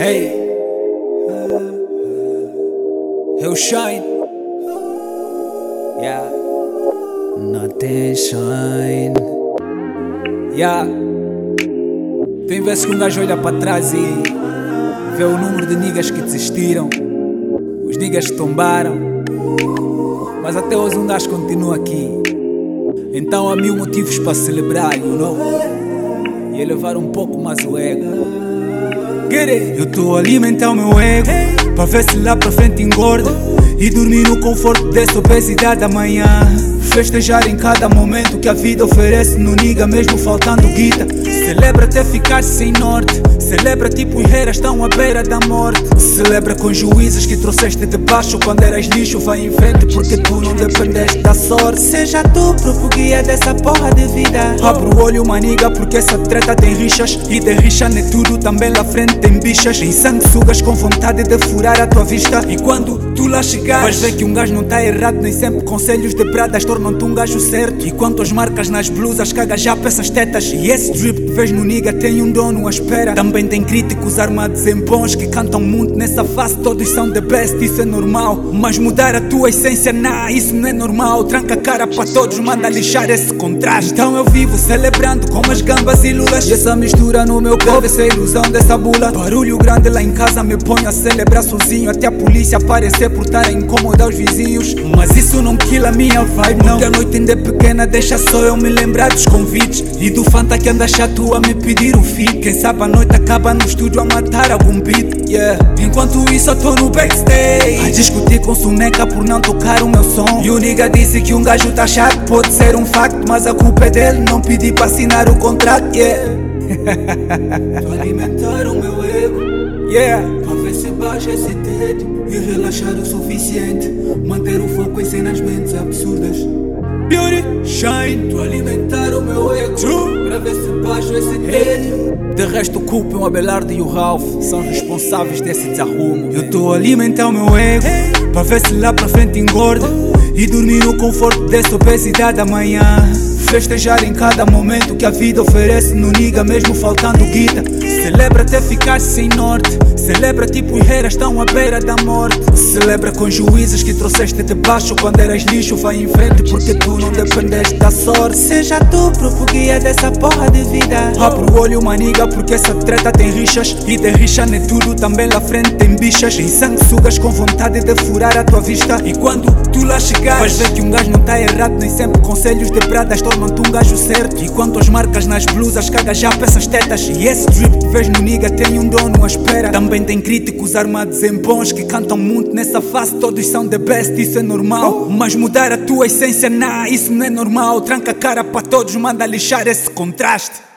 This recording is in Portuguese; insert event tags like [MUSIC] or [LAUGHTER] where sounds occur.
Hey, eu shine. Yeah, nothing shine. Yeah, tem vezes que um gajo olha para trás e vê o número de niggas que desistiram, os niggas que tombaram, mas até hoje um gajo continua aqui. Então há mil motivos para celebrar, you know? E elevar um pouco mais o ego. Get it? Eu tô a alimentar o meu ego Pra ver se lá pra frente engorda E dormir no conforto dessa obesidade amanhã Festejar em cada momento que a vida oferece No niga mesmo faltando guita. Celebra até ficar sem norte. Celebra tipo herreiras estão à beira da morte. Celebra com juízes que trouxeste de baixo Quando eras lixo vai em frente porque tu não dependeste da sorte. Seja tu próprio guia dessa porra de vida. Abre o olho maniga porque essa treta tem rixas. E de rixa nem tudo também lá frente tem bichas. Em sanguessugas com vontade de furar a tua vista. E quando tu lá chegares Vais ver que um gajo não tá errado Nem sempre conselhos de pradas tornam-te um gajo certo. E quanto as marcas nas blusas caga já essas tetas. E esse drip que vês no niga tem um dono à espera. Também tem críticos armados em bons Que cantam muito nessa face. Todos são the best, isso é normal. Mas mudar a tua essência, nah, isso não é normal. Tranca a cara para todos, manda lixar esse contraste. Então eu vivo celebrando com as gambas e lulas. E essa mistura no meu corpo, essa ilusão dessa bula. Barulho grande lá em casa me põe a celebrar sozinho. Até a polícia aparecer por estar a incomodar os vizinhos. Mas isso não quila a minha vibe não Porque a noite ainda é pequena, deixa só eu me lembrar dos convites. E do fanta que anda chato a me pedir um feed Quem sabe a noite acaba no estúdio a matar algum beat yeah. Enquanto isso eu tô no backstage. A discutir com Suneca por não tocar o meu som. E o nigga disse que um gajo tá chato Pode ser um facto, mas a culpa é dele Não pedi para assinar o contrato, yeah. [LAUGHS] Alimentar o meu ego Yeah. Pra ver se baixa esse teto E relaxar o suficiente Manter o foco em cenas mentes absurdas. Beauty, shine. Tô alimentar o meu ego. True. Pra ver se baixo esse teto de resto, o Culpa, o Abelardo e o Ralph. São responsáveis desse desarrumo. Eu tô a alimentar o meu ego. Para ver se lá pra frente engorda. E dormir no conforto dessa obesidade amanhã. Festejar em cada momento que a vida oferece no niga, mesmo faltando guita. Celebra até ficar sem norte. Celebra tipo herreiras estão à beira da morte. Celebra com juízes que trouxeste de baixo quando eras lixo. Vai em frente porque tu não dependeste da sorte. Seja tu próprio guia dessa porra de vida. Abre o olho, maniga, porque essa treta tem rixas. E de rixa nem tudo, também lá frente tem bichas. Em sanguessugas com vontade de furar a tua vista. E quando tu lá chegares, vais ver que um gajo não tá errado. Nem sempre conselhos de pradas tornam-te um gajo certo. E quanto as marcas nas blusas, caga já essas tetas. E esse drip que vês no niga tem um dono à espera. Também tem críticos armados em bons que cantam muito nessa face. Todos são the best, isso é normal. Mas mudar a tua essência, nah, isso não é normal. Tranca a cara para todos, manda lixar esse contraste.